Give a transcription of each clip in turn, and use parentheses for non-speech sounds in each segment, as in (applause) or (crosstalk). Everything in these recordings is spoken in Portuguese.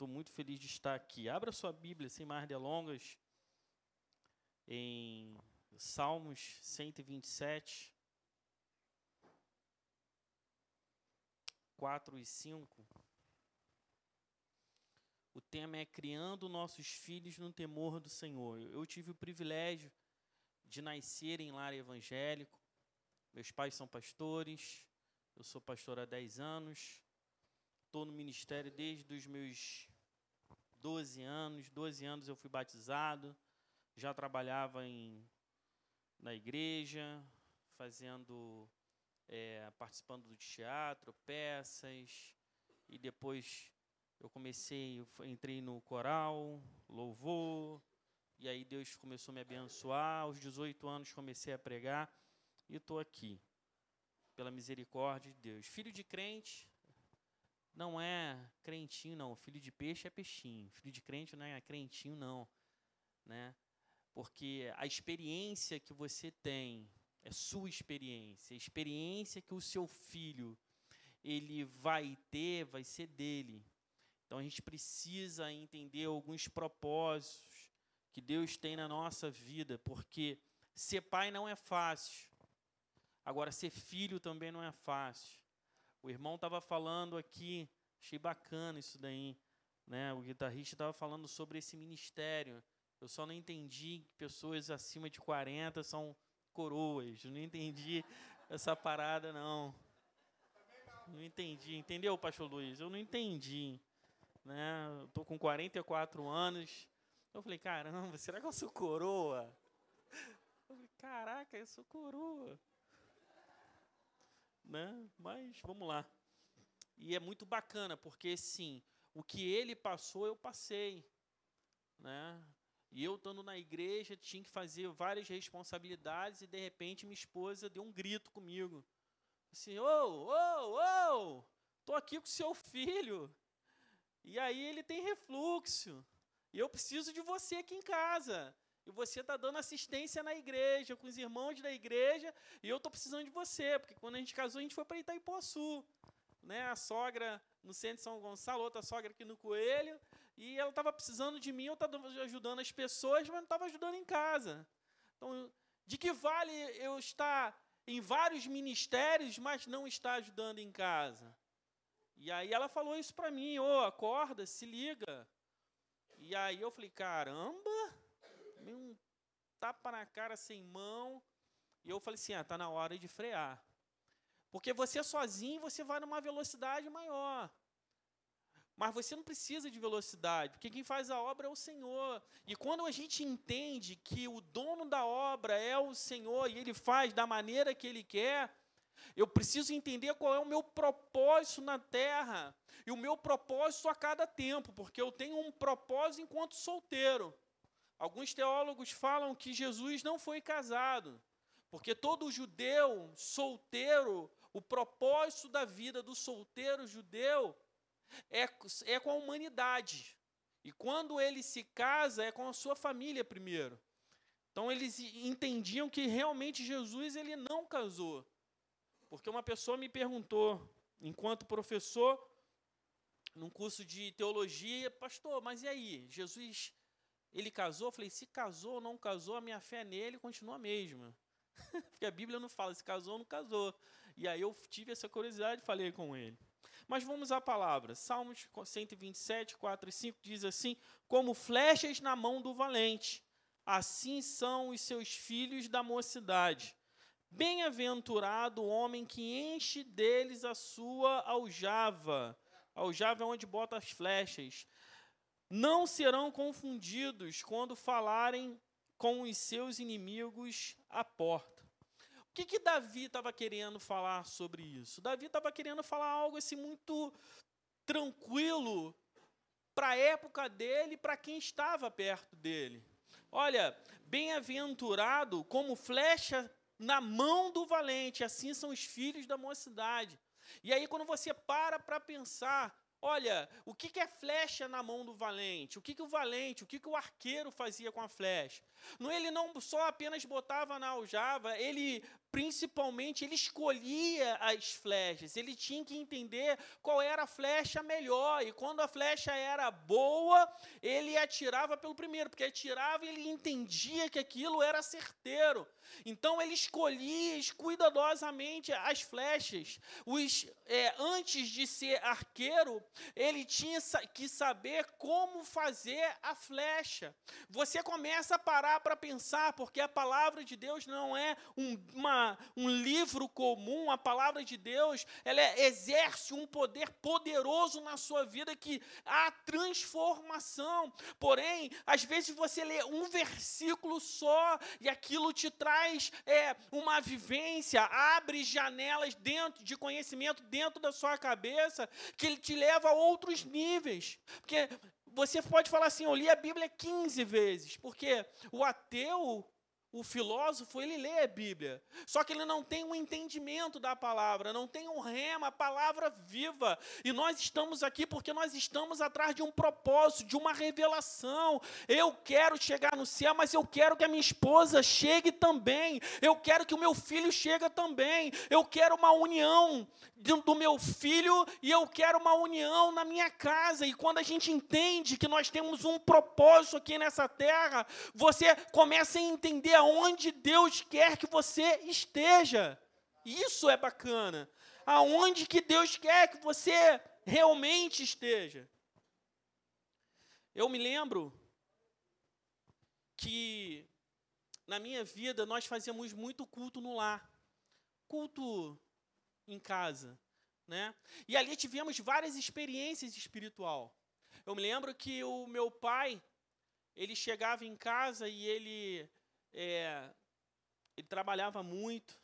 Estou muito feliz de estar aqui. Abra sua Bíblia, sem mais delongas, em Salmos 127, 4 e 5. O tema é Criando nossos filhos no temor do Senhor. Eu tive o privilégio de nascer em lar evangélico. Meus pais são pastores, eu sou pastor há 10 anos. Estou no ministério desde os meus 12 anos. 12 anos eu fui batizado. Já trabalhava em, na igreja, fazendo, é, participando do teatro, peças. E depois eu comecei, eu entrei no coral, louvor. E aí Deus começou a me abençoar. Aos 18 anos comecei a pregar. E estou aqui, pela misericórdia de Deus. Filho de crente, não é crentinho, não. Filho de peixe é peixinho. Filho de crente não é crentinho, não. Né? Porque a experiência que você tem é sua experiência. A experiência que o seu filho ele vai ter vai ser dele. Então a gente precisa entender alguns propósitos que Deus tem na nossa vida, porque ser pai não é fácil. Agora ser filho também não é fácil. O irmão estava falando aqui, achei bacana isso daí. Né? O guitarrista estava falando sobre esse ministério. Eu só não entendi que pessoas acima de 40 são coroas. Eu não entendi essa parada, não. Não entendi. Entendeu, pastor Luiz? Eu não entendi. Né? Eu tô com 44 anos. Eu falei, caramba, (laughs) será que eu sou coroa? Eu falei, caraca, eu sou coroa né? Mas vamos lá. E é muito bacana, porque sim, o que ele passou, eu passei, né? E eu estando na igreja, tinha que fazer várias responsabilidades e de repente minha esposa deu um grito comigo. Assim, ô, ô, ô, tô aqui com seu filho. E aí ele tem refluxo. E eu preciso de você aqui em casa e você está dando assistência na igreja, com os irmãos da igreja, e eu estou precisando de você, porque quando a gente casou, a gente foi para Itaipuaçu. Né? A sogra no centro de São Gonçalo, outra sogra aqui no Coelho, e ela estava precisando de mim, eu estava ajudando as pessoas, mas não estava ajudando em casa. Então, de que vale eu estar em vários ministérios, mas não estar ajudando em casa? E aí ela falou isso para mim, ô, oh, acorda, se liga. E aí eu falei, caramba, um tapa na cara sem mão. E eu falei assim: ah, tá na hora de frear. Porque você sozinho, você vai numa velocidade maior. Mas você não precisa de velocidade, porque quem faz a obra é o Senhor. E quando a gente entende que o dono da obra é o Senhor e ele faz da maneira que ele quer, eu preciso entender qual é o meu propósito na terra. E o meu propósito a cada tempo, porque eu tenho um propósito enquanto solteiro. Alguns teólogos falam que Jesus não foi casado, porque todo judeu solteiro, o propósito da vida do solteiro judeu é, é com a humanidade. E quando ele se casa, é com a sua família primeiro. Então eles entendiam que realmente Jesus ele não casou. Porque uma pessoa me perguntou, enquanto professor, num curso de teologia, pastor, mas e aí? Jesus ele casou, eu falei, se casou ou não casou, a minha fé nele continua a mesma. (laughs) Porque a Bíblia não fala se casou ou não casou. E aí eu tive essa curiosidade e falei com ele. Mas vamos à palavra. Salmos 127, 4 e 5 diz assim: Como flechas na mão do valente, assim são os seus filhos da mocidade. Bem-aventurado o homem que enche deles a sua aljava. Aljava é onde bota as flechas não serão confundidos quando falarem com os seus inimigos à porta. O que, que Davi estava querendo falar sobre isso? Davi estava querendo falar algo assim muito tranquilo para a época dele, para quem estava perto dele. Olha, bem-aventurado como flecha na mão do valente, assim são os filhos da mocidade. E aí, quando você para para pensar Olha, o que é flecha na mão do valente? O que o valente, o que o arqueiro fazia com a flecha? Não, ele não só apenas botava na aljava, ele principalmente, ele escolhia as flechas, ele tinha que entender qual era a flecha melhor, e quando a flecha era boa, ele atirava pelo primeiro, porque atirava e ele entendia que aquilo era certeiro. Então ele escolhia cuidadosamente as flechas. Os, é, antes de ser arqueiro, ele tinha que saber como fazer a flecha. Você começa a parar para pensar, porque a palavra de Deus não é um, uma, um livro comum, a palavra de Deus ela é, exerce um poder poderoso na sua vida que há transformação. Porém, às vezes você lê um versículo só e aquilo te traz é, uma vivência, abre janelas dentro de conhecimento dentro da sua cabeça que ele te leva a outros níveis. Porque você pode falar assim, eu li a Bíblia 15 vezes, porque o ateu, o filósofo, ele lê a Bíblia, só que ele não tem um entendimento da palavra, não tem um rema, a palavra viva. E nós estamos aqui porque nós estamos atrás de um propósito, de uma revelação. Eu quero chegar no céu, mas eu quero que a minha esposa chegue também. Eu quero que o meu filho chegue também. Eu quero uma união do meu filho e eu quero uma união na minha casa. E quando a gente entende que nós temos um propósito aqui nessa terra, você começa a entender aonde Deus quer que você esteja. Isso é bacana. Aonde que Deus quer que você realmente esteja. Eu me lembro que na minha vida nós fazíamos muito culto no lar. Culto em casa, né? E ali tivemos várias experiências espiritual. Eu me lembro que o meu pai, ele chegava em casa e ele, é, ele trabalhava muito,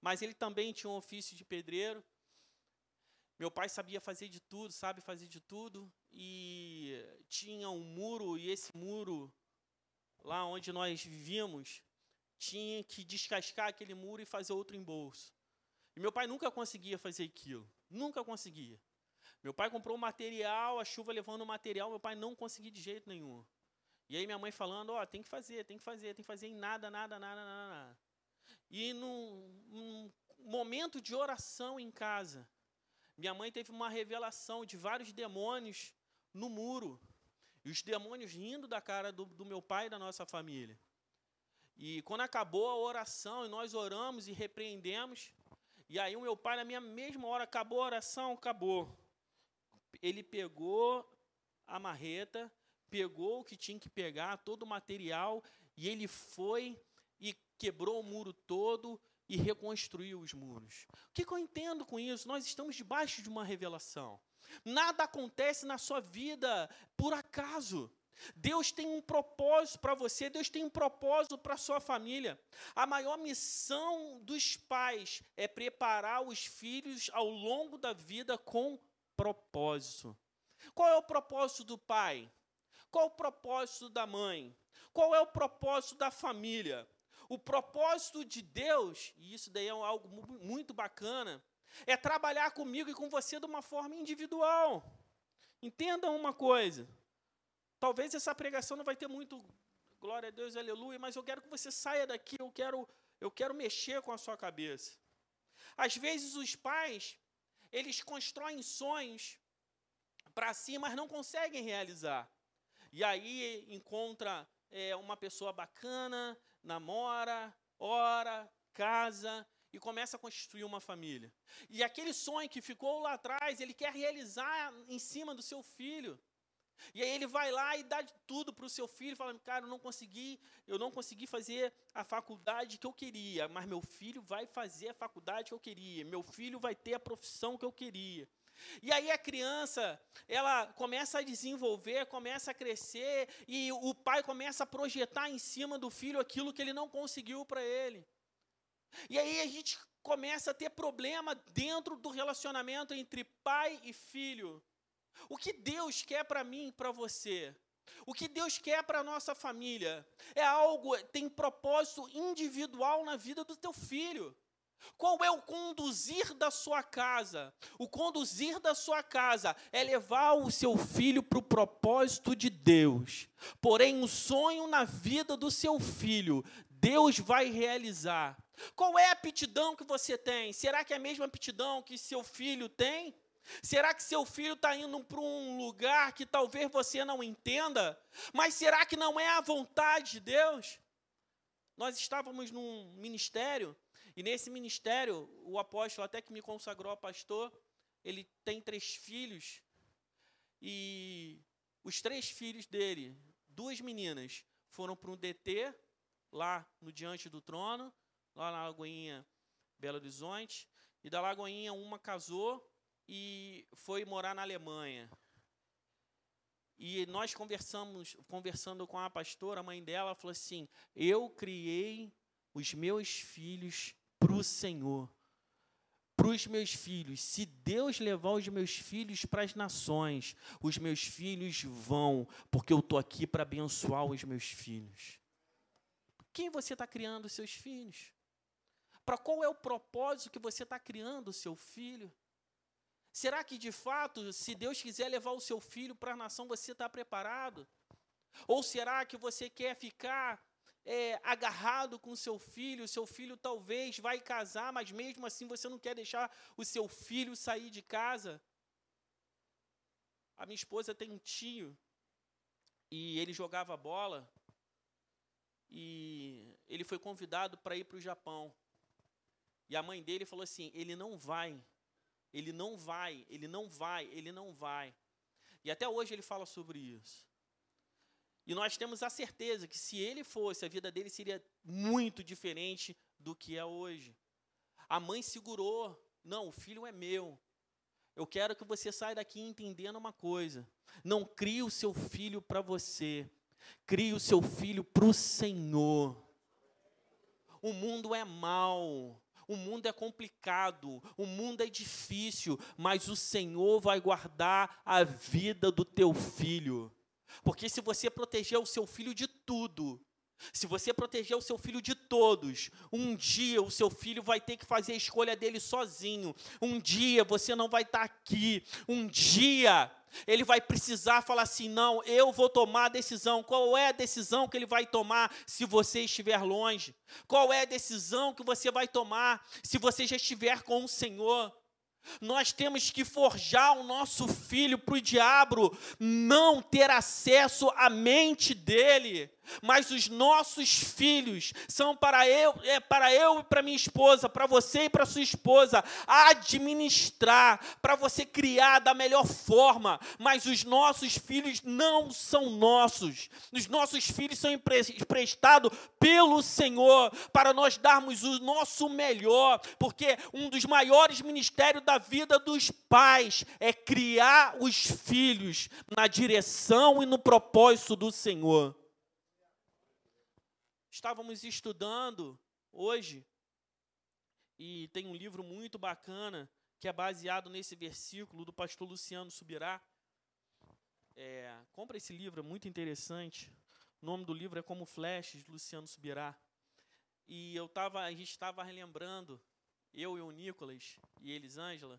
mas ele também tinha um ofício de pedreiro. Meu pai sabia fazer de tudo, sabe fazer de tudo, e tinha um muro, e esse muro, lá onde nós vivíamos, tinha que descascar aquele muro e fazer outro embolso. E meu pai nunca conseguia fazer aquilo. Nunca conseguia. Meu pai comprou material, a chuva levando o material, meu pai não conseguia de jeito nenhum. E aí minha mãe falando, ó, oh, tem que fazer, tem que fazer, tem que fazer em nada, nada, nada, nada, nada. E num, num momento de oração em casa, minha mãe teve uma revelação de vários demônios no muro. E os demônios rindo da cara do, do meu pai e da nossa família. E quando acabou a oração e nós oramos e repreendemos, e aí o meu pai, na minha mesma hora, acabou a oração, acabou. Ele pegou a marreta, pegou o que tinha que pegar, todo o material, e ele foi e quebrou o muro todo e reconstruiu os muros. O que, que eu entendo com isso? Nós estamos debaixo de uma revelação. Nada acontece na sua vida por acaso. Deus tem um propósito para você, Deus tem um propósito para sua família. A maior missão dos pais é preparar os filhos ao longo da vida com propósito. Qual é o propósito do pai? Qual o propósito da mãe? Qual é o propósito da família? O propósito de Deus, e isso daí é algo muito bacana, é trabalhar comigo e com você de uma forma individual. Entendam uma coisa. Talvez essa pregação não vai ter muito glória a Deus, aleluia, mas eu quero que você saia daqui, eu quero, eu quero mexer com a sua cabeça. Às vezes os pais, eles constroem sonhos para si, mas não conseguem realizar. E aí encontra é, uma pessoa bacana, namora, ora, casa e começa a construir uma família. E aquele sonho que ficou lá atrás, ele quer realizar em cima do seu filho. E aí ele vai lá e dá tudo para o seu filho, falando, cara, eu não consegui, eu não consegui fazer a faculdade que eu queria, mas meu filho vai fazer a faculdade que eu queria, meu filho vai ter a profissão que eu queria. E aí a criança, ela começa a desenvolver, começa a crescer, e o pai começa a projetar em cima do filho aquilo que ele não conseguiu para ele. E aí a gente começa a ter problema dentro do relacionamento entre pai e filho. O que Deus quer para mim e para você? O que Deus quer para a nossa família? É algo, tem propósito individual na vida do teu filho. Qual é o conduzir da sua casa? O conduzir da sua casa é levar o seu filho para o propósito de Deus. Porém, o sonho na vida do seu filho, Deus vai realizar. Qual é a aptidão que você tem? Será que é a mesma aptidão que seu filho tem? Será que seu filho está indo para um lugar que talvez você não entenda? Mas será que não é a vontade de Deus? Nós estávamos num ministério, e nesse ministério, o apóstolo, até que me consagrou a pastor, ele tem três filhos, e os três filhos dele, duas meninas, foram para um DT, lá no Diante do Trono, lá na Lagoinha Belo Horizonte, e da Lagoinha uma casou e foi morar na Alemanha. E nós conversamos, conversando com a pastora, a mãe dela falou assim: Eu criei os meus filhos para o Senhor, para os meus filhos. Se Deus levar os meus filhos para as nações, os meus filhos vão, porque eu estou aqui para abençoar os meus filhos. Quem você está criando os seus filhos? Para qual é o propósito que você está criando o seu filho? Será que de fato, se Deus quiser levar o seu filho para a nação, você está preparado? Ou será que você quer ficar é, agarrado com seu filho? Seu filho talvez vai casar, mas mesmo assim você não quer deixar o seu filho sair de casa? A minha esposa tem um tio e ele jogava bola e ele foi convidado para ir para o Japão. E a mãe dele falou assim: ele não vai ele não vai, ele não vai, ele não vai. E até hoje ele fala sobre isso. E nós temos a certeza que se ele fosse, a vida dele seria muito diferente do que é hoje. A mãe segurou: não, o filho é meu. Eu quero que você saia daqui entendendo uma coisa. Não crie o seu filho para você. Crie o seu filho para o Senhor. O mundo é mau. O mundo é complicado, o mundo é difícil, mas o Senhor vai guardar a vida do teu filho. Porque se você proteger o seu filho de tudo, se você proteger o seu filho de todos, um dia o seu filho vai ter que fazer a escolha dele sozinho. Um dia você não vai estar aqui. Um dia ele vai precisar falar assim: não, eu vou tomar a decisão. Qual é a decisão que ele vai tomar se você estiver longe? Qual é a decisão que você vai tomar se você já estiver com o Senhor? Nós temos que forjar o nosso filho para o diabo não ter acesso à mente dele mas os nossos filhos são para eu, é para eu e para minha esposa, para você e para sua esposa administrar, para você criar da melhor forma, mas os nossos filhos não são nossos. Os nossos filhos são emprestados pelo Senhor para nós darmos o nosso melhor, porque um dos maiores ministérios da vida dos pais é criar os filhos na direção e no propósito do Senhor. Estávamos estudando hoje, e tem um livro muito bacana que é baseado nesse versículo do pastor Luciano Subirá. É, compra esse livro, é muito interessante. O nome do livro é Como Flashes, de Luciano Subirá. E eu tava, a gente estava relembrando, eu e o Nicolas e Elisângela,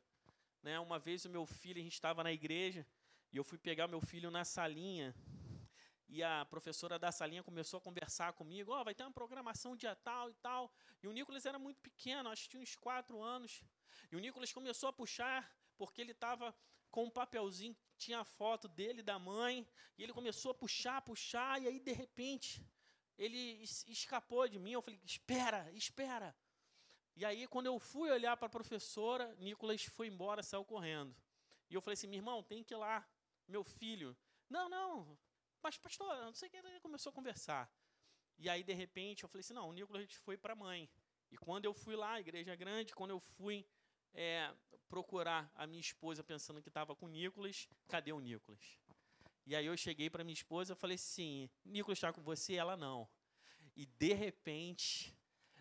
né, uma vez o meu filho, a gente estava na igreja, e eu fui pegar meu filho na salinha, e a professora da salinha começou a conversar comigo, ó, oh, vai ter uma programação dia tal e tal. E o Nicolas era muito pequeno, acho que tinha uns quatro anos. E o Nicolas começou a puxar, porque ele estava com um papelzinho, tinha a foto dele da mãe, e ele começou a puxar, puxar, e aí, de repente, ele escapou de mim. Eu falei, espera, espera. E aí, quando eu fui olhar para a professora, Nicolas foi embora, saiu correndo. E eu falei assim, meu irmão, tem que ir lá, meu filho. Não, não, mas, pastor, não sei o que, ele começou a conversar. E aí, de repente, eu falei assim, não, o Nicolas foi para a mãe. E quando eu fui lá, a igreja é grande, quando eu fui é, procurar a minha esposa pensando que estava com o Nicolas, cadê o Nicolas? E aí eu cheguei para minha esposa e falei assim, Nicolas está com você? Ela não. E de repente,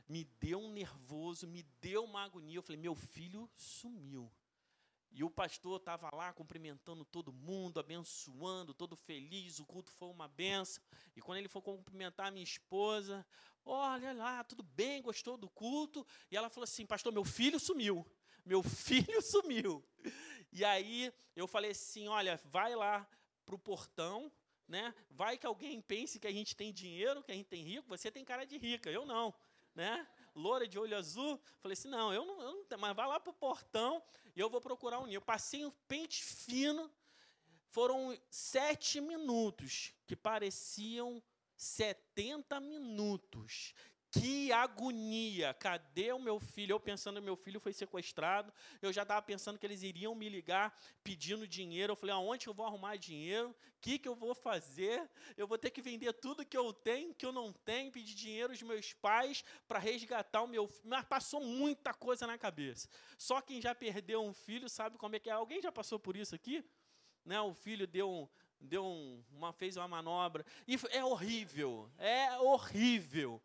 me deu um nervoso, me deu uma agonia. Eu falei, meu filho sumiu. E o pastor estava lá cumprimentando todo mundo, abençoando, todo feliz, o culto foi uma benção. E quando ele foi cumprimentar a minha esposa, olha lá, tudo bem, gostou do culto? E ela falou assim: Pastor, meu filho sumiu. Meu filho (laughs) sumiu. E aí eu falei assim: Olha, vai lá para o portão, né? Vai que alguém pense que a gente tem dinheiro, que a gente tem rico. Você tem cara de rica, eu não, né? Loura de olho azul. Falei assim, não, eu não, eu não mas vai lá para o portão e eu vou procurar um ninho. Eu passei um pente fino, foram sete minutos, que pareciam 70 minutos. Que agonia! Cadê o meu filho? Eu pensando que meu filho foi sequestrado. Eu já estava pensando que eles iriam me ligar pedindo dinheiro. Eu falei, aonde eu vou arrumar dinheiro? O que, que eu vou fazer? Eu vou ter que vender tudo que eu tenho, que eu não tenho, pedir dinheiro aos meus pais para resgatar o meu filho. Mas passou muita coisa na cabeça. Só quem já perdeu um filho sabe como é que é. Alguém já passou por isso aqui? Né? O filho deu um, deu um, uma fez uma manobra e é horrível, é horrível.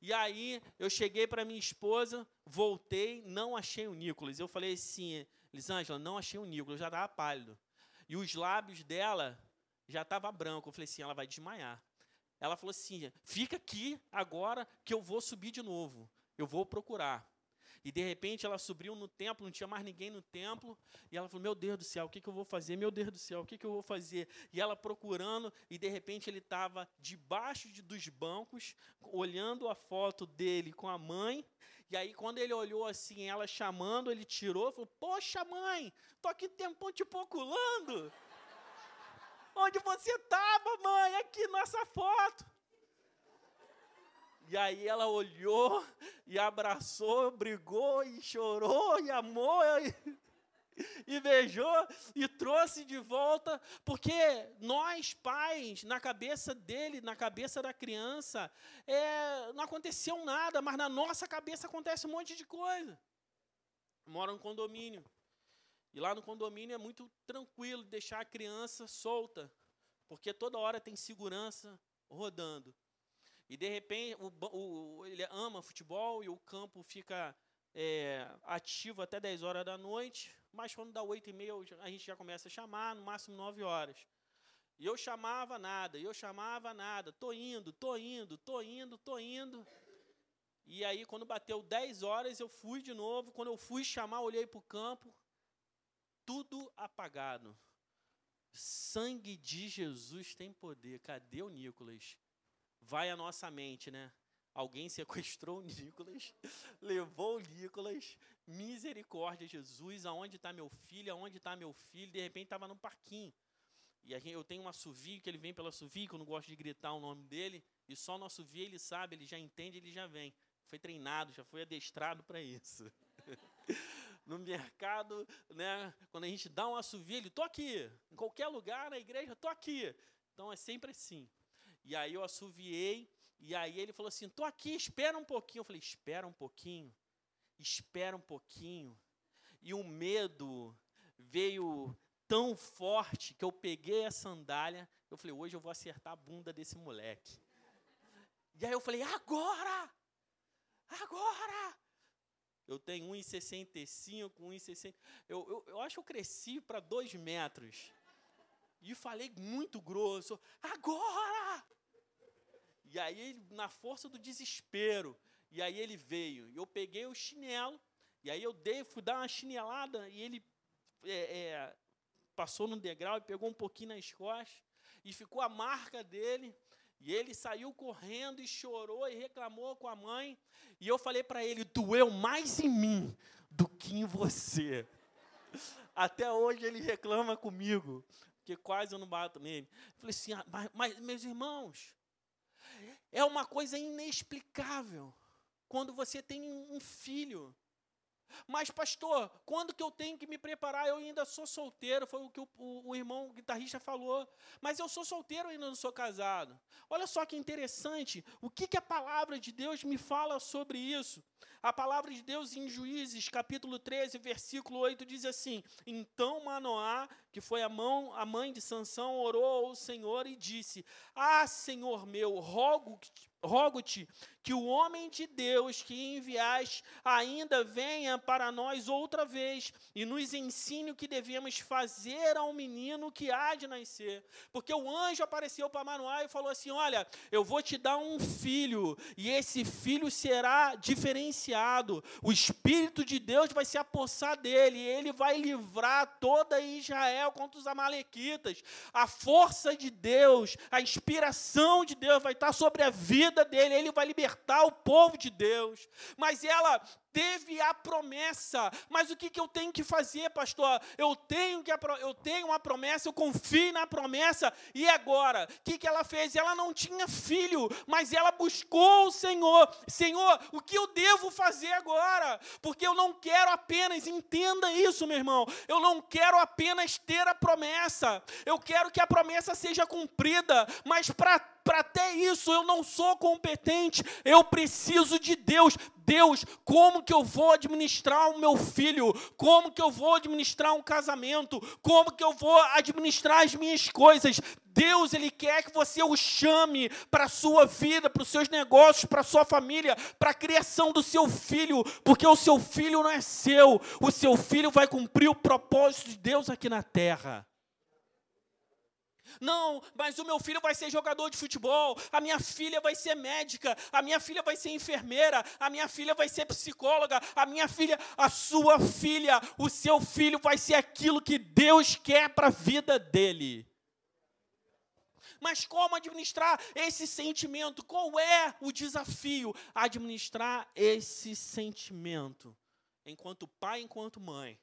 E aí eu cheguei para minha esposa, voltei, não achei o Nicolas. Eu falei assim, Lisângela, não achei o Nicolas, já estava pálido. E os lábios dela já estavam branco. Eu falei assim, ela vai desmaiar. Ela falou assim, fica aqui agora que eu vou subir de novo. Eu vou procurar. E de repente ela subiu no templo, não tinha mais ninguém no templo, e ela falou: Meu Deus do céu, o que, que eu vou fazer? Meu Deus do céu, o que, que eu vou fazer? E ela procurando, e de repente ele estava debaixo de, dos bancos, olhando a foto dele com a mãe. E aí, quando ele olhou assim, ela chamando, ele tirou, falou: Poxa, mãe, tô aqui tempão te procurando. Onde você estava, mãe? Aqui nossa foto. E aí ela olhou e abraçou, brigou e chorou e amou e, e beijou e trouxe de volta, porque nós pais, na cabeça dele, na cabeça da criança, é, não aconteceu nada, mas na nossa cabeça acontece um monte de coisa. Mora no condomínio. E lá no condomínio é muito tranquilo deixar a criança solta, porque toda hora tem segurança rodando. E de repente o, o, ele ama futebol e o campo fica é, ativo até 10 horas da noite, mas quando dá 8 e meia a gente já começa a chamar, no máximo 9 horas. E eu chamava nada, eu chamava nada, tô indo, tô indo, tô indo, tô indo. E aí quando bateu 10 horas eu fui de novo, quando eu fui chamar, olhei para o campo, tudo apagado. Sangue de Jesus tem poder. Cadê o Nicolas? Vai a nossa mente, né? Alguém sequestrou o Nicolas, (laughs) levou o Nicolas, misericórdia, Jesus, aonde está meu filho, aonde está meu filho? De repente estava no parquinho. E gente, eu tenho um assovio, que ele vem pelo assovio, que eu não gosto de gritar o nome dele, e só no assovio ele sabe, ele já entende, ele já vem. Foi treinado, já foi adestrado para isso. (laughs) no mercado, né, quando a gente dá um assovio, ele, tô aqui. Em qualquer lugar, na igreja, tô aqui. Então é sempre assim. E aí eu assoviei, e aí ele falou assim: tô aqui, espera um pouquinho. Eu falei: espera um pouquinho, espera um pouquinho. E o medo veio tão forte que eu peguei a sandália. Eu falei: hoje eu vou acertar a bunda desse moleque. E aí eu falei: agora! Agora! Eu tenho 1,65, 1,60. Eu, eu, eu acho que eu cresci para dois metros. E falei muito grosso: agora! E aí, na força do desespero, e aí ele veio. E eu peguei o chinelo, e aí eu dei, fui dar uma chinelada, e ele é, é, passou no degrau e pegou um pouquinho nas costas, e ficou a marca dele. E ele saiu correndo e chorou e reclamou com a mãe. E eu falei para ele: doeu mais em mim do que em você. (laughs) Até hoje ele reclama comigo, porque quase eu não bato nele. Eu falei assim: ah, mas, mas, meus irmãos, é uma coisa inexplicável quando você tem um filho. Mas, pastor, quando que eu tenho que me preparar? Eu ainda sou solteiro, foi o que o, o, o irmão guitarrista falou. Mas eu sou solteiro e ainda não sou casado. Olha só que interessante, o que, que a palavra de Deus me fala sobre isso? A palavra de Deus em Juízes, capítulo 13, versículo 8, diz assim: Então Manoá, que foi a, mão, a mãe de Sansão, orou ao Senhor e disse: Ah, Senhor meu, rogo rogo-te que o homem de Deus que enviaste ainda venha para nós outra vez e nos ensine o que devemos fazer ao menino que há de nascer. Porque o anjo apareceu para Manoá e falou assim: Olha, eu vou te dar um filho, e esse filho será diferenciado. O Espírito de Deus vai se apossar dele, e ele vai livrar toda Israel contra os Amalequitas. A força de Deus, a inspiração de Deus vai estar sobre a vida vida dele, ele vai libertar o povo de Deus. Mas ela teve a promessa. Mas o que, que eu tenho que fazer, pastor? Eu tenho que eu tenho uma promessa, eu confio na promessa. E agora, o que, que ela fez? Ela não tinha filho, mas ela buscou o Senhor. Senhor, o que eu devo fazer agora? Porque eu não quero apenas, entenda isso, meu irmão. Eu não quero apenas ter a promessa. Eu quero que a promessa seja cumprida, mas para para até isso eu não sou competente, eu preciso de Deus. Deus, como que eu vou administrar o meu filho? Como que eu vou administrar um casamento? Como que eu vou administrar as minhas coisas? Deus, Ele quer que você o chame para a sua vida, para os seus negócios, para a sua família, para a criação do seu filho, porque o seu filho não é seu, o seu filho vai cumprir o propósito de Deus aqui na terra. Não, mas o meu filho vai ser jogador de futebol, a minha filha vai ser médica, a minha filha vai ser enfermeira, a minha filha vai ser psicóloga, a minha filha, a sua filha, o seu filho vai ser aquilo que Deus quer para a vida dele. Mas como administrar esse sentimento? Qual é o desafio? Administrar esse sentimento, enquanto pai, enquanto mãe.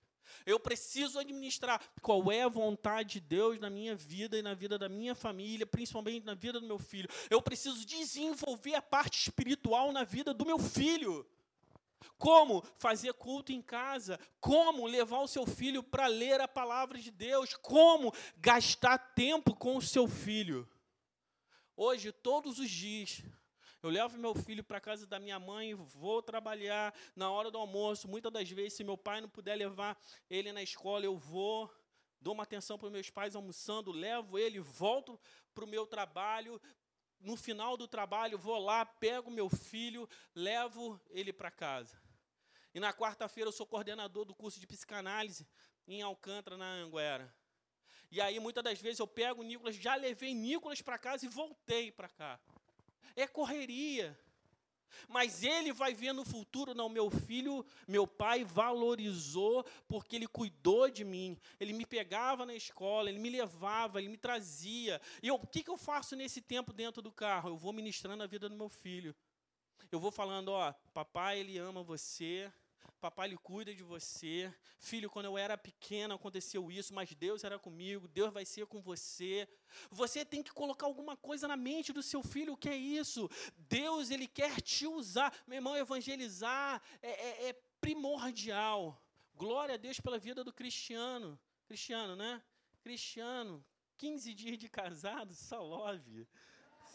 Eu preciso administrar qual é a vontade de Deus na minha vida e na vida da minha família, principalmente na vida do meu filho. Eu preciso desenvolver a parte espiritual na vida do meu filho. Como fazer culto em casa, como levar o seu filho para ler a palavra de Deus, como gastar tempo com o seu filho. Hoje, todos os dias, eu levo meu filho para casa da minha mãe, vou trabalhar na hora do almoço. Muitas das vezes, se meu pai não puder levar ele na escola, eu vou, dou uma atenção para meus pais almoçando, levo ele, volto para o meu trabalho. No final do trabalho, vou lá, pego meu filho, levo ele para casa. E na quarta-feira eu sou coordenador do curso de psicanálise em Alcântara, na Anguera. E aí, muitas das vezes, eu pego o Nicolas, já levei Nicolas para casa e voltei para cá é correria. Mas ele vai ver no futuro, não, meu filho, meu pai valorizou porque ele cuidou de mim. Ele me pegava na escola, ele me levava, ele me trazia. E o que, que eu faço nesse tempo dentro do carro? Eu vou ministrando a vida do meu filho. Eu vou falando, ó, papai, ele ama você, Papai ele cuida de você. Filho, quando eu era pequena aconteceu isso, mas Deus era comigo, Deus vai ser com você. Você tem que colocar alguma coisa na mente do seu filho, o que é isso? Deus, ele quer te usar. Meu irmão, evangelizar é, é, é primordial. Glória a Deus pela vida do cristiano. Cristiano, né? Cristiano, 15 dias de casado, só love.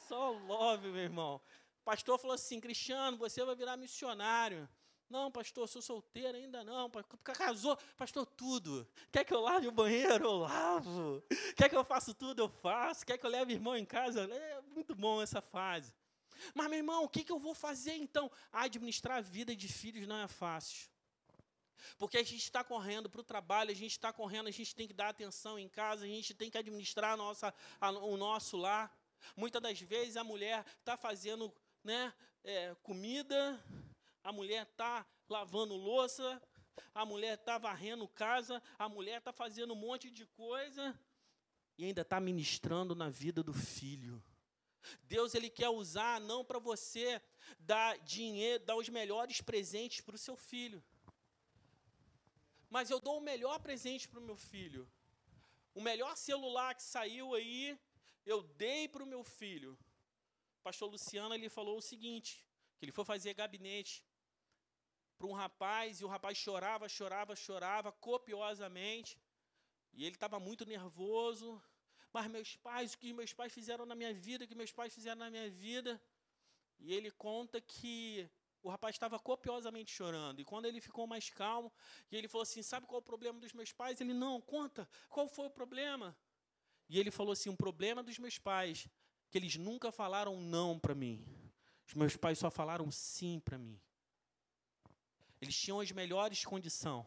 Só love, meu irmão. Pastor falou assim: Cristiano, você vai virar missionário. Não, pastor, sou solteiro ainda não. Casou, pastor, tudo. Quer que eu lave o banheiro? Eu lavo. Quer que eu faça tudo? Eu faço. Quer que eu leve irmão em casa? É muito bom essa fase. Mas, meu irmão, o que, que eu vou fazer então? Administrar a vida de filhos não é fácil. Porque a gente está correndo para o trabalho, a gente está correndo, a gente tem que dar atenção em casa, a gente tem que administrar a nossa, a, o nosso lar. Muitas das vezes a mulher está fazendo né, é, comida, a mulher está lavando louça, a mulher está varrendo casa, a mulher está fazendo um monte de coisa e ainda está ministrando na vida do filho. Deus ele quer usar não para você dar dinheiro, dar os melhores presentes para o seu filho. Mas eu dou o melhor presente para o meu filho. O melhor celular que saiu aí, eu dei para o meu filho. O pastor Luciano ele falou o seguinte, que ele foi fazer gabinete para um rapaz e o rapaz chorava, chorava, chorava copiosamente. E ele estava muito nervoso. Mas meus pais, o que meus pais fizeram na minha vida, o que meus pais fizeram na minha vida. E ele conta que o rapaz estava copiosamente chorando. E quando ele ficou mais calmo, e ele falou assim: Sabe qual é o problema dos meus pais? Ele, não, conta, qual foi o problema? E ele falou assim: O problema dos meus pais, que eles nunca falaram não para mim. Os meus pais só falaram sim para mim. Eles tinham as melhores condições.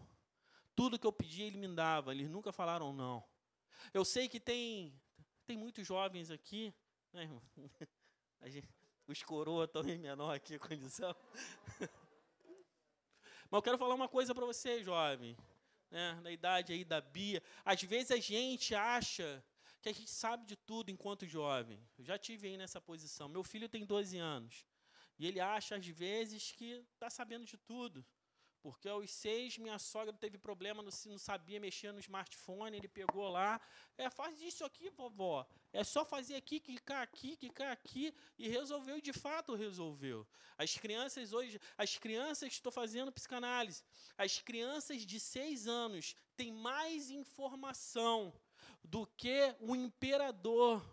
Tudo que eu pedia, ele me dava. Eles nunca falaram não. Eu sei que tem, tem muitos jovens aqui. Né, (laughs) gente, os coroas estão em menor aqui a condição. (laughs) Mas eu quero falar uma coisa para você, jovem. Né, na idade aí da Bia. Às vezes a gente acha que a gente sabe de tudo enquanto jovem. Eu já tive aí nessa posição. Meu filho tem 12 anos. E ele acha, às vezes, que está sabendo de tudo. Porque aos seis, minha sogra teve problema, não, não sabia mexer no smartphone, ele pegou lá. É, faz isso aqui, vovó. É só fazer aqui, clicar aqui, clicar aqui. E resolveu, de fato resolveu. As crianças hoje, as crianças, estou fazendo psicanálise, as crianças de seis anos têm mais informação do que o imperador,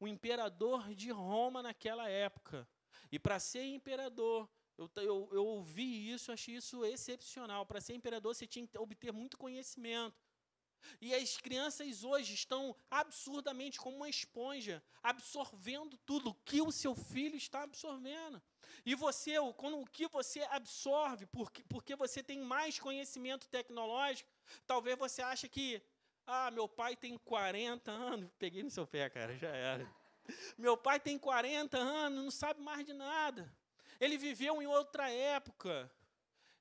o imperador de Roma naquela época. E para ser imperador, eu, eu, eu ouvi isso, achei isso excepcional. Para ser imperador, você tinha que obter muito conhecimento. E as crianças hoje estão absurdamente como uma esponja, absorvendo tudo que o seu filho está absorvendo. E você, quando o que você absorve, porque, porque você tem mais conhecimento tecnológico, talvez você ache que, ah, meu pai tem 40 anos, peguei no seu pé, cara, já era. Meu pai tem 40 anos, não sabe mais de nada. Ele viveu em outra época.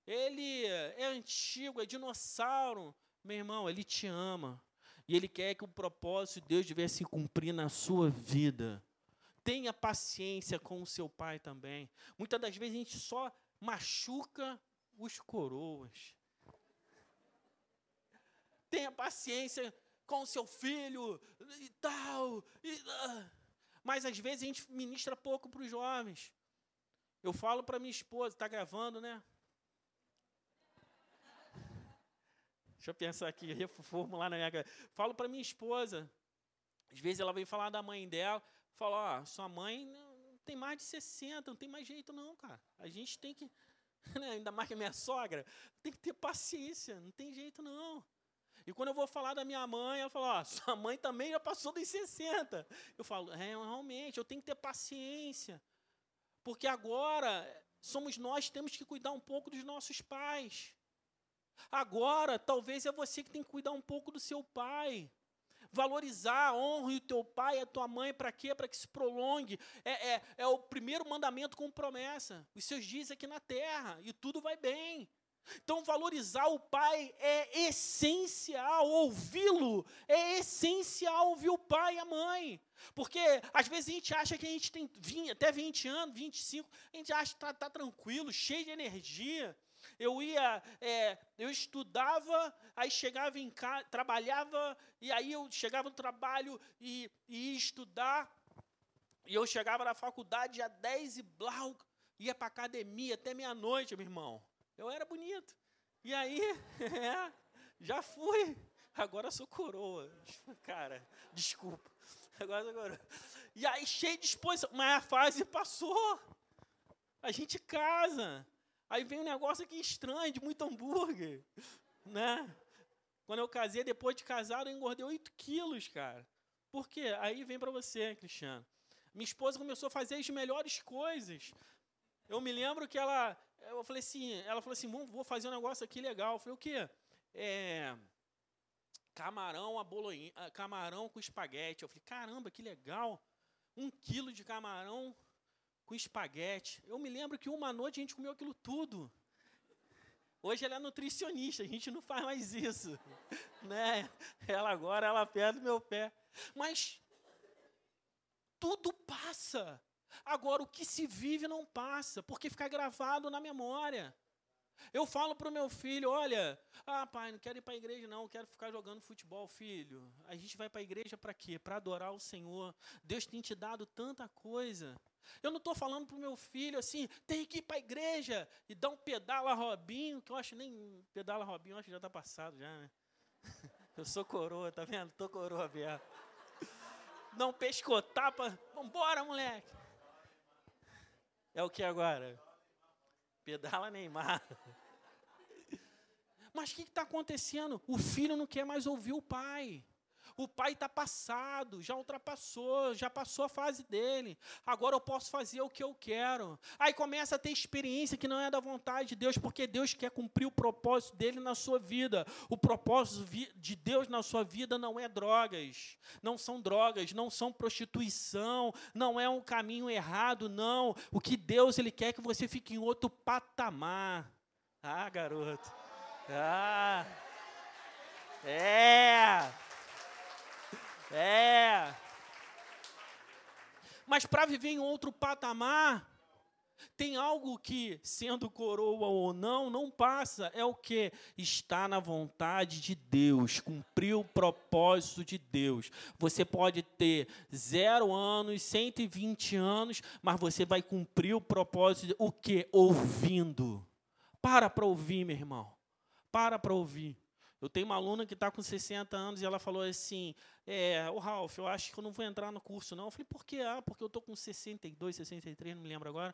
Ele é antigo, é dinossauro. Meu irmão, ele te ama. E ele quer que o propósito de Deus devesse se cumprir na sua vida. Tenha paciência com o seu pai também. Muitas das vezes a gente só machuca os coroas. Tenha paciência com o seu filho e tal. E, uh. Mas às vezes a gente ministra pouco para os jovens. Eu falo para minha esposa, está gravando, né? Deixa eu pensar aqui, reformular na minha cabeça. Falo para minha esposa. Às vezes ela vem falar da mãe dela, fala, ó, sua mãe não tem mais de 60, não tem mais jeito não, cara. A gente tem que, (laughs) né, ainda mais que a minha sogra, tem que ter paciência, não tem jeito não. E quando eu vou falar da minha mãe, ela fala, ó, (laughs) sua mãe também já passou dos 60. Eu falo, é, realmente, eu tenho que ter paciência. Porque agora somos nós que temos que cuidar um pouco dos nossos pais. Agora, talvez é você que tem que cuidar um pouco do seu pai. Valorizar, honre o teu pai e a tua mãe, para quê? Para que se prolongue. É, é, é o primeiro mandamento com promessa. Os seus dias aqui na terra, e tudo vai bem. Então, valorizar o pai é essencial, ouvi-lo é essencial, ouvir o pai e a mãe. Porque às vezes a gente acha que a gente tem 20, até 20 anos, 25, a gente acha que está tá tranquilo, cheio de energia. Eu ia, é, eu estudava, aí chegava em casa, trabalhava, e aí eu chegava no trabalho e, e ia estudar, e eu chegava na faculdade às 10 e blau, ia para academia até meia-noite, meu irmão. Eu era bonito. E aí, (laughs) é, já fui. Agora sou coroa. (laughs) Cara, desculpa. (laughs) Agora sou coroa. E aí, cheio de disposição. Mas a fase passou. A gente casa. Aí vem um negócio aqui estranho, de muito hambúrguer. Né? Quando eu casei, depois de casado, eu engordei 8 quilos, cara. Por quê? Aí vem para você, Cristiano. Minha esposa começou a fazer as melhores coisas. Eu me lembro que ela, eu falei assim, ela falou assim, vou fazer um negócio aqui legal. Eu falei, o quê? É, camarão a bolonha, camarão com espaguete. Eu falei, caramba, que legal. Um quilo de camarão com espaguete. Eu me lembro que uma noite a gente comeu aquilo tudo. Hoje ela é nutricionista, a gente não faz mais isso. (laughs) né? Ela agora, ela perde meu pé. Mas tudo passa. Agora, o que se vive não passa, porque fica gravado na memória. Eu falo para o meu filho: olha, ah, pai, não quero ir para a igreja, não, quero ficar jogando futebol, filho. A gente vai para a igreja para quê? Para adorar o Senhor. Deus tem te dado tanta coisa. Eu não estou falando para o meu filho assim, tem que ir para a igreja e dar um pedala Robinho, que eu acho nem pedala Robinho, eu acho que já está passado já, né? (laughs) Eu sou coroa, tá vendo? Tô coroa mesmo. Não pescotar para. Vambora, moleque. É o que agora? Pedala Neymar. Mas o que está acontecendo? O filho não quer mais ouvir o pai. O pai está passado, já ultrapassou, já passou a fase dele. Agora eu posso fazer o que eu quero. Aí começa a ter experiência que não é da vontade de Deus, porque Deus quer cumprir o propósito dele na sua vida. O propósito de Deus na sua vida não é drogas, não são drogas, não são prostituição, não é um caminho errado, não. O que Deus ele quer é que você fique em outro patamar. Ah, garoto. Ah. É. É. Mas para viver em outro patamar, tem algo que, sendo coroa ou não, não passa. É o que? Está na vontade de Deus, cumprir o propósito de Deus. Você pode ter zero anos, 120 anos, mas você vai cumprir o propósito. De, o que? Ouvindo. Para para ouvir, meu irmão. Para para ouvir. Eu tenho uma aluna que está com 60 anos e ela falou assim: é, o Ralph, eu acho que eu não vou entrar no curso, não. Eu falei, por quê? Ah, porque eu estou com 62, 63, não me lembro agora.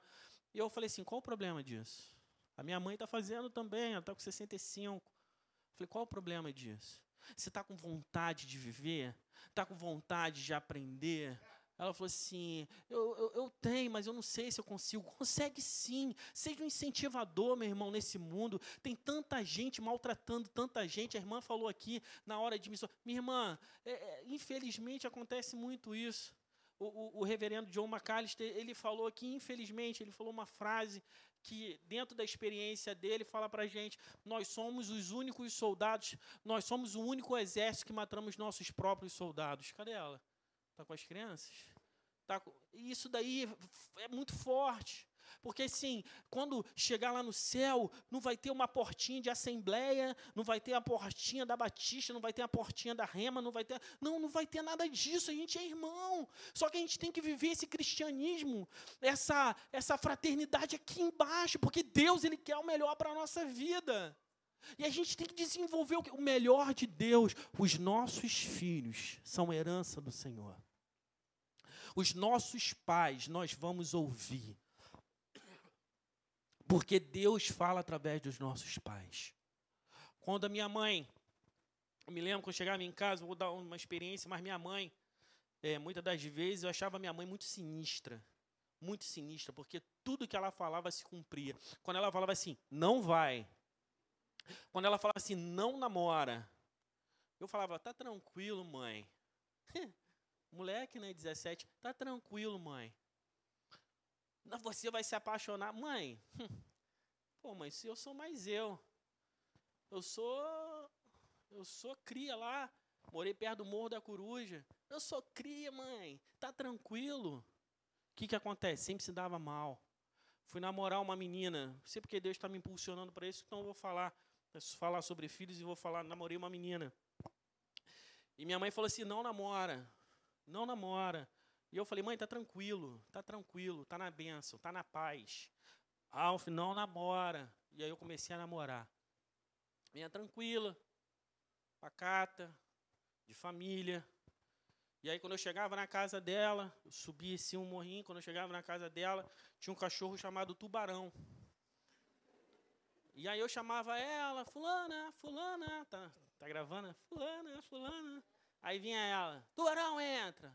E eu falei assim: qual o problema disso? A minha mãe está fazendo também, ela está com 65. Eu falei: qual o problema disso? Você está com vontade de viver? Está com vontade de aprender? Ela falou assim: eu, eu, eu, tenho, mas eu não sei se eu consigo. Consegue sim. Seja um incentivador, meu irmão, nesse mundo. Tem tanta gente maltratando tanta gente. A irmã falou aqui na hora de missão. Minha irmã, é, é, infelizmente acontece muito isso o, o, o reverendo John McAllister, ele falou que, infelizmente, ele falou uma frase que, dentro da experiência dele, fala para gente: nós somos os únicos soldados, nós somos o único exército que matamos nossos próprios soldados. Cadê ela? Está com as crianças? Tá. Isso daí é muito forte. Porque assim, quando chegar lá no céu, não vai ter uma portinha de assembleia, não vai ter a portinha da Batista, não vai ter a portinha da Rema, não vai ter. Não, não vai ter nada disso. A gente é irmão. Só que a gente tem que viver esse cristianismo, essa, essa fraternidade aqui embaixo, porque Deus ele quer o melhor para a nossa vida. E a gente tem que desenvolver o melhor de Deus. Os nossos filhos são herança do Senhor. Os nossos pais, nós vamos ouvir. Porque Deus fala através dos nossos pais. Quando a minha mãe, eu me lembro quando chegava em casa, vou dar uma experiência, mas minha mãe, é, muitas das vezes eu achava minha mãe muito sinistra. Muito sinistra, porque tudo que ela falava se cumpria. Quando ela falava assim, não vai. Quando ela falava assim, não namora. Eu falava, tá tranquilo, mãe. (laughs) Moleque, né, 17, tá tranquilo, mãe. Você vai se apaixonar. Mãe, (laughs) pô, mãe, se eu sou mais eu. Eu sou. Eu sou cria lá. Morei perto do Morro da Coruja. Eu sou cria, mãe. Tá tranquilo. O que, que acontece? Sempre se dava mal. Fui namorar uma menina. Não sei porque Deus está me impulsionando para isso, então eu vou falar. falar sobre filhos e vou falar. Namorei uma menina. E minha mãe falou assim: não namora. Não namora. E eu falei, mãe, tá tranquilo, tá tranquilo, tá na benção, tá na paz. Ralph, não namora. E aí eu comecei a namorar. Minha tranquila, pacata, de família. E aí quando eu chegava na casa dela, eu subia assim um morrinho, quando eu chegava na casa dela, tinha um cachorro chamado Tubarão. E aí eu chamava ela, fulana, fulana, tá, tá gravando? Fulana, fulana. Aí vinha ela, Tubarão, entra.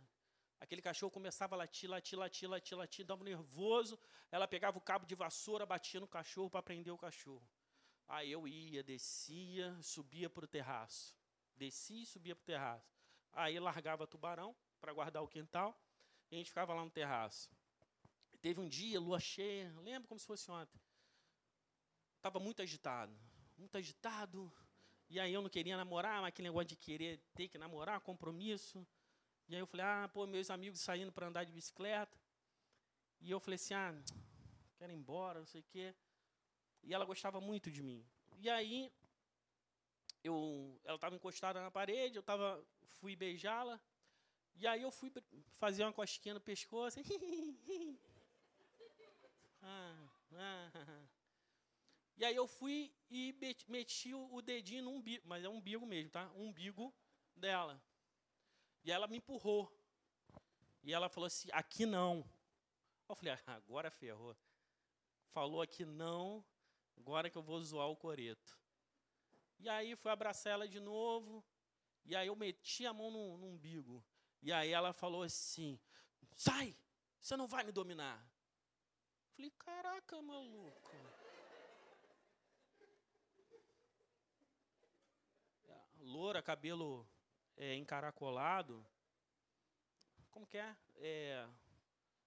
Aquele cachorro começava a latir, latir, latir, latir, latir, dava nervoso. Ela pegava o cabo de vassoura, batia no cachorro para prender o cachorro. Aí eu ia, descia, subia para o terraço. Descia e subia para o terraço. Aí largava tubarão para guardar o quintal e a gente ficava lá no terraço. Teve um dia, lua cheia, lembro como se fosse ontem. Estava muito agitado, muito agitado. E aí eu não queria namorar, mas aquele negócio de querer ter que namorar, compromisso. E aí eu falei, ah, pô, meus amigos saindo para andar de bicicleta. E eu falei assim, ah, quero ir embora, não sei o quê. E ela gostava muito de mim. E aí, eu, ela estava encostada na parede, eu tava, fui beijá-la. E aí eu fui fazer uma cosquinha no pescoço. (laughs) ah, ah, e aí eu fui e meti o dedinho no umbigo, mas é umbigo mesmo, tá? umbigo dela. E ela me empurrou. E ela falou assim: aqui não. Eu falei: ah, agora ferrou. Falou aqui não, agora que eu vou zoar o coreto. E aí fui abraçar ela de novo. E aí eu meti a mão no, no umbigo. E aí ela falou assim: sai, você não vai me dominar. Eu falei: caraca, maluco. Loura, cabelo é, encaracolado. Como que é? é?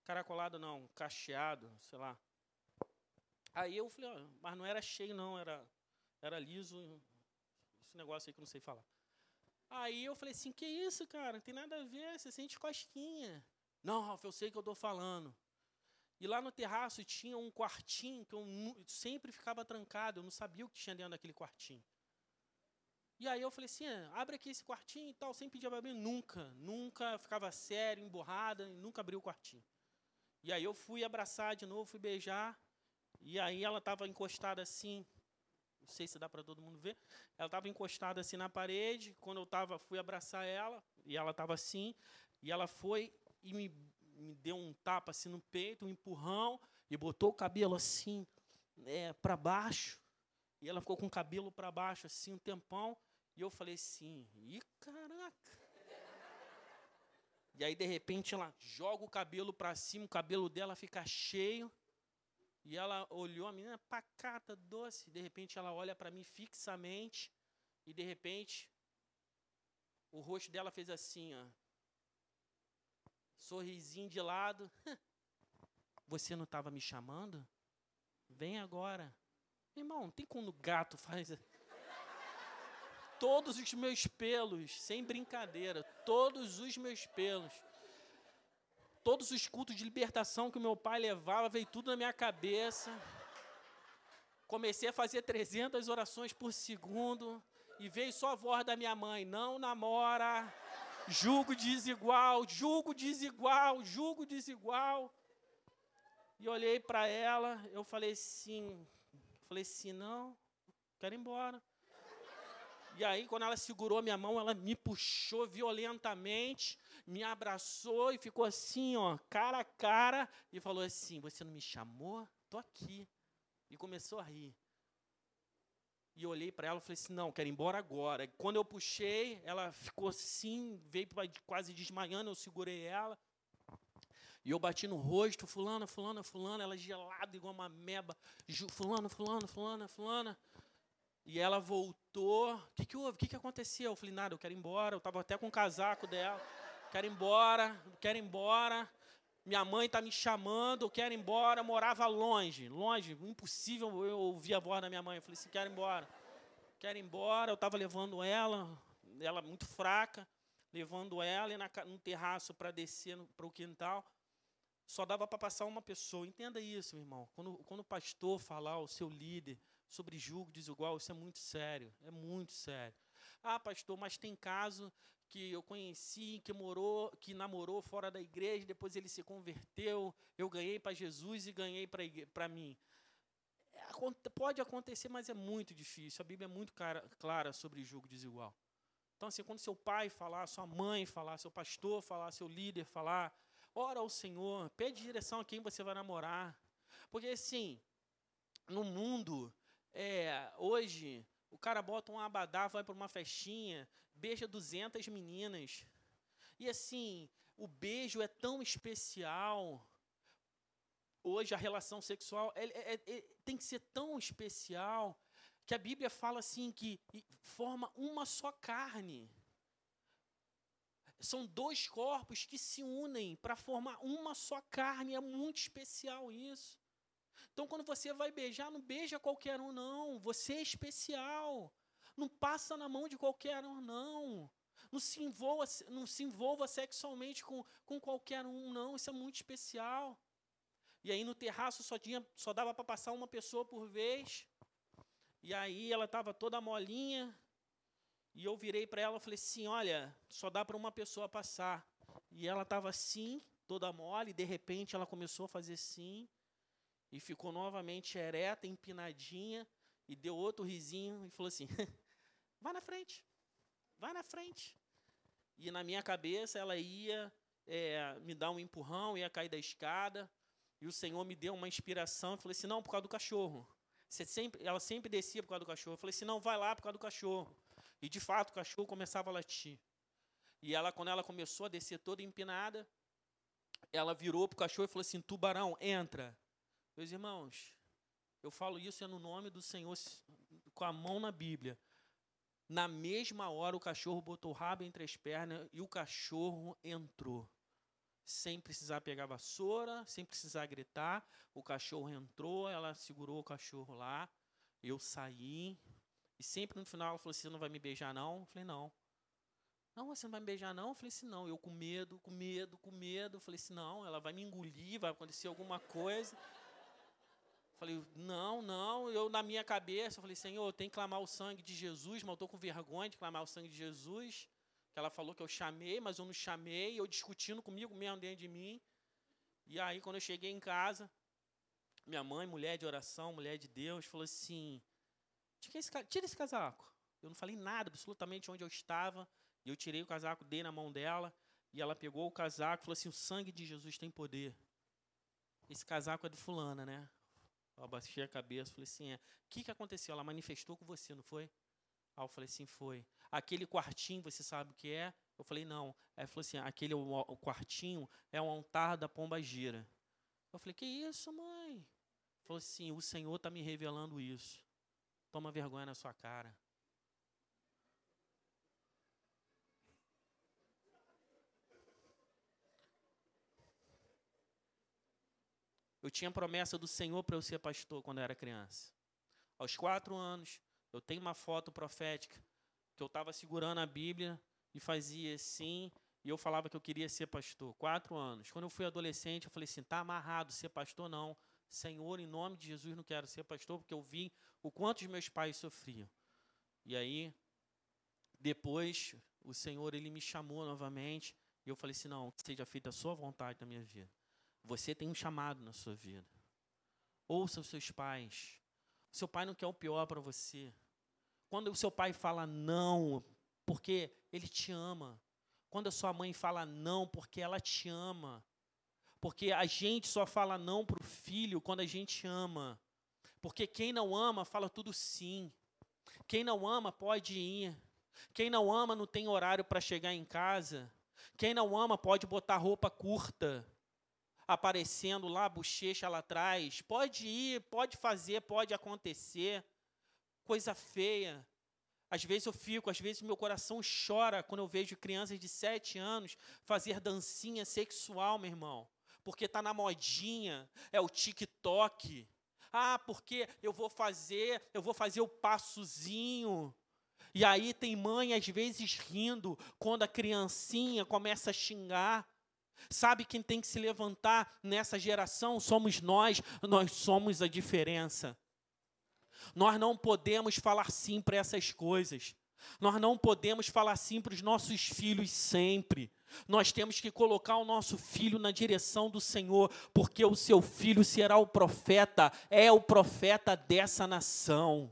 Caracolado não, cacheado, sei lá. Aí eu falei, ó, mas não era cheio não, era, era liso, esse negócio aí que eu não sei falar. Aí eu falei assim, que isso, cara? Não tem nada a ver, você sente cosquinha. Não, Ralf, eu sei que eu estou falando. E lá no terraço tinha um quartinho que eu sempre ficava trancado, eu não sabia o que tinha dentro daquele quartinho. E aí eu falei assim, ah, abre aqui esse quartinho e tal, sem pedir para abrir. Nunca, nunca ficava sério, emburrada, nunca abriu o quartinho. E aí eu fui abraçar de novo, fui beijar. E aí ela estava encostada assim, não sei se dá para todo mundo ver. Ela estava encostada assim na parede. Quando eu tava, fui abraçar ela, e ela estava assim. E ela foi e me, me deu um tapa assim no peito, um empurrão, e botou o cabelo assim é, para baixo. E ela ficou com o cabelo para baixo assim um tempão. E eu falei assim: ih, caraca. E aí, de repente, ela joga o cabelo para cima, o cabelo dela fica cheio. E ela olhou a menina pacata, doce. De repente, ela olha para mim fixamente. E, de repente, o rosto dela fez assim, ó. Sorrisinho de lado. (laughs) Você não estava me chamando? Vem agora. Irmão, tem quando o gato faz (laughs) todos os meus pelos, sem brincadeira, todos os meus pelos. Todos os cultos de libertação que meu pai levava, veio tudo na minha cabeça. Comecei a fazer 300 orações por segundo e veio só a voz da minha mãe: não namora, julgo desigual, julgo desigual, julgo desigual. E olhei para ela, eu falei assim, falei assim, não, quero ir embora. E aí, quando ela segurou minha mão, ela me puxou violentamente, me abraçou e ficou assim, ó, cara a cara, e falou assim: Você não me chamou? Tô aqui. E começou a rir. E eu olhei para ela e falei assim: Não, quero ir embora agora. Quando eu puxei, ela ficou assim, veio quase desmaiando, eu segurei ela. E eu bati no rosto, fulana, fulana, fulana, ela gelada igual uma meba. Fulana, fulana, fulana, fulana. E ela voltou. O que, que houve? O que, que aconteceu? Eu falei, nada, eu quero ir embora. Eu estava até com o casaco dela. Quero ir embora, quero ir embora. Minha mãe está me chamando, eu quero ir embora. morava longe, longe, impossível eu ouvir a voz da minha mãe. Eu falei assim, quero ir embora. Quero ir embora. Eu estava levando ela, ela muito fraca, levando ela na, no terraço para descer para o quintal. Só dava para passar uma pessoa. Entenda isso, meu irmão. Quando, quando o pastor falar, o seu líder, sobre julgo desigual, isso é muito sério, é muito sério. Ah, pastor, mas tem caso que eu conheci, que morou, que namorou fora da igreja, depois ele se converteu, eu ganhei para Jesus e ganhei para mim. É, pode acontecer, mas é muito difícil. A Bíblia é muito clara sobre julgo desigual. Então, assim, quando seu pai falar, sua mãe falar, seu pastor falar, seu líder falar, ora ao Senhor, pede direção a quem você vai namorar. Porque, assim, no mundo, é, hoje, o cara bota um abadá, vai para uma festinha, beija 200 meninas. E assim, o beijo é tão especial. Hoje, a relação sexual é, é, é, tem que ser tão especial que a Bíblia fala assim que forma uma só carne. São dois corpos que se unem para formar uma só carne. É muito especial isso. Então, quando você vai beijar, não beija qualquer um, não. Você é especial. Não passa na mão de qualquer um, não. Não se envolva, não se envolva sexualmente com, com qualquer um, não. Isso é muito especial. E aí no terraço só, tinha, só dava para passar uma pessoa por vez. E aí ela estava toda molinha. E eu virei para ela e falei assim: olha, só dá para uma pessoa passar. E ela estava assim, toda mole. E de repente ela começou a fazer assim e ficou novamente ereta, empinadinha, e deu outro risinho e falou assim: (laughs) vai na frente, vai na frente. E na minha cabeça ela ia é, me dar um empurrão, ia cair da escada, e o Senhor me deu uma inspiração e falou assim: não, por causa do cachorro. Sempre, ela sempre descia por causa do cachorro. Eu falei assim: não, vai lá por causa do cachorro. E de fato o cachorro começava a latir. E ela, quando ela começou a descer toda empinada, ela virou para o cachorro e falou assim: tubarão, entra. Meus irmãos, eu falo isso é no nome do Senhor, com a mão na Bíblia. Na mesma hora, o cachorro botou o rabo entre as pernas e o cachorro entrou. Sem precisar pegar vassoura, sem precisar gritar. O cachorro entrou, ela segurou o cachorro lá. Eu saí. E sempre no final ela falou assim: Você não vai me beijar, não? Eu falei: Não. Não, você não vai me beijar, não? Eu falei assim, não. Eu com medo, com medo, com medo. Eu falei assim, não, ela vai me engolir, vai acontecer alguma coisa. Falei, não, não. Eu, na minha cabeça, eu falei, Senhor, eu tenho que clamar o sangue de Jesus, mas eu estou com vergonha de clamar o sangue de Jesus. Que ela falou que eu chamei, mas eu não chamei. Eu discutindo comigo mesmo dentro de mim. E aí, quando eu cheguei em casa, minha mãe, mulher de oração, mulher de Deus, falou assim: esse, tira esse casaco. Eu não falei nada, absolutamente onde eu estava. E eu tirei o casaco, dei na mão dela, e ela pegou o casaco e falou assim: O sangue de Jesus tem poder. Esse casaco é de fulana, né? Eu abaixei a cabeça, falei assim: é. O que, que aconteceu? Ela manifestou com você, não foi? Aí eu falei assim: Foi. Aquele quartinho, você sabe o que é? Eu falei: Não. Ela falou assim: Aquele o, quartinho é o altar da pomba gira. Eu falei: Que isso, mãe? Falou assim: O Senhor está me revelando isso. Toma vergonha na sua cara. Eu tinha promessa do Senhor para eu ser pastor quando eu era criança. Aos quatro anos, eu tenho uma foto profética que eu estava segurando a Bíblia e fazia assim, e eu falava que eu queria ser pastor. Quatro anos. Quando eu fui adolescente, eu falei assim: tá amarrado, ser pastor não. Senhor, em nome de Jesus, não quero ser pastor, porque eu vi o quanto os meus pais sofriam. E aí, depois, o Senhor ele me chamou novamente, e eu falei assim: não, seja feita a sua vontade na minha vida. Você tem um chamado na sua vida. Ouça os seus pais. O seu pai não quer o pior para você. Quando o seu pai fala não, porque ele te ama. Quando a sua mãe fala não, porque ela te ama. Porque a gente só fala não para o filho quando a gente ama. Porque quem não ama fala tudo sim. Quem não ama pode ir. Quem não ama não tem horário para chegar em casa. Quem não ama pode botar roupa curta aparecendo lá, bochecha lá atrás. Pode ir, pode fazer, pode acontecer. Coisa feia. Às vezes eu fico, às vezes meu coração chora quando eu vejo crianças de sete anos fazer dancinha sexual, meu irmão. Porque está na modinha, é o TikTok. Ah, porque eu vou fazer, eu vou fazer o passozinho. E aí tem mãe às vezes rindo quando a criancinha começa a xingar. Sabe quem tem que se levantar nessa geração? Somos nós, nós somos a diferença. Nós não podemos falar sim para essas coisas. Nós não podemos falar sim para os nossos filhos sempre. Nós temos que colocar o nosso filho na direção do Senhor, porque o seu filho será o profeta, é o profeta dessa nação.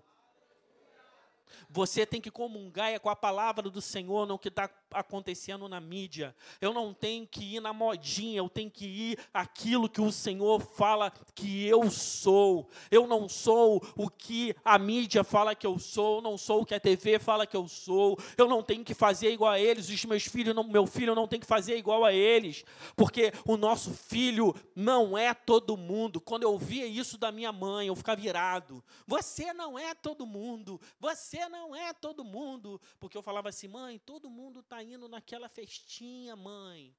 Você tem que comungar é com a palavra do Senhor, não que está acontecendo na mídia. Eu não tenho que ir na modinha, eu tenho que ir aquilo que o Senhor fala que eu sou. Eu não sou o que a mídia fala que eu sou, eu não sou o que a TV fala que eu sou. Eu não tenho que fazer igual a eles, os meus filhos, não, meu filho não tem que fazer igual a eles, porque o nosso filho não é todo mundo. Quando eu via isso da minha mãe, eu ficava virado. Você não é todo mundo. Você não é todo mundo, porque eu falava assim, mãe, todo mundo está indo naquela festinha, mãe.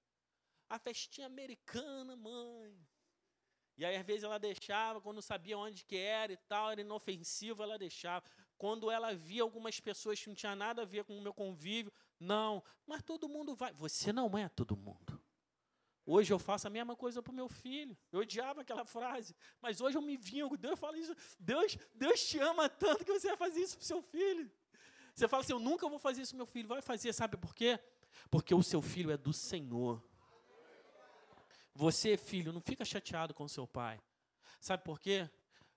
A festinha americana, mãe. E aí, às vezes, ela deixava, quando sabia onde que era e tal, era inofensivo, ela deixava. Quando ela via algumas pessoas que não tinha nada a ver com o meu convívio, não. Mas todo mundo vai. Você não é todo mundo. Hoje eu faço a mesma coisa para o meu filho. Eu odiava aquela frase, mas hoje eu me vingo. Deus fala isso. Deus, Deus te ama tanto que você vai fazer isso para o seu filho. Você fala assim: Eu nunca vou fazer isso, meu filho. Vai fazer, sabe por quê? Porque o seu filho é do Senhor. Você, filho, não fica chateado com seu pai. Sabe por quê?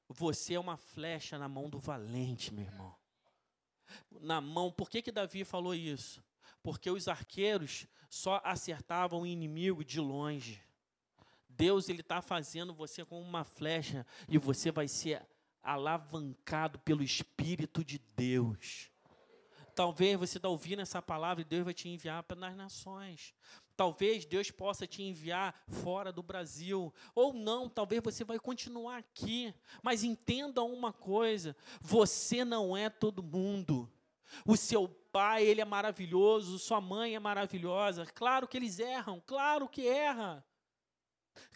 Você é uma flecha na mão do valente, meu irmão. Na mão, por que, que Davi falou isso? Porque os arqueiros só acertavam o inimigo de longe. Deus ele está fazendo você com uma flecha e você vai ser alavancado pelo Espírito de Deus. Talvez você está ouvindo essa palavra e Deus vai te enviar para nas nações. Talvez Deus possa te enviar fora do Brasil. Ou não, talvez você vai continuar aqui. Mas entenda uma coisa: você não é todo mundo. O seu pai, ele é maravilhoso, sua mãe é maravilhosa. Claro que eles erram, claro que erra.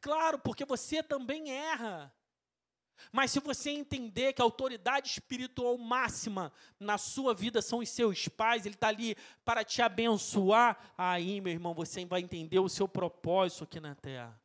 Claro, porque você também erra. Mas se você entender que a autoridade espiritual máxima na sua vida são os seus pais, ele está ali para te abençoar, aí, meu irmão, você vai entender o seu propósito aqui na terra.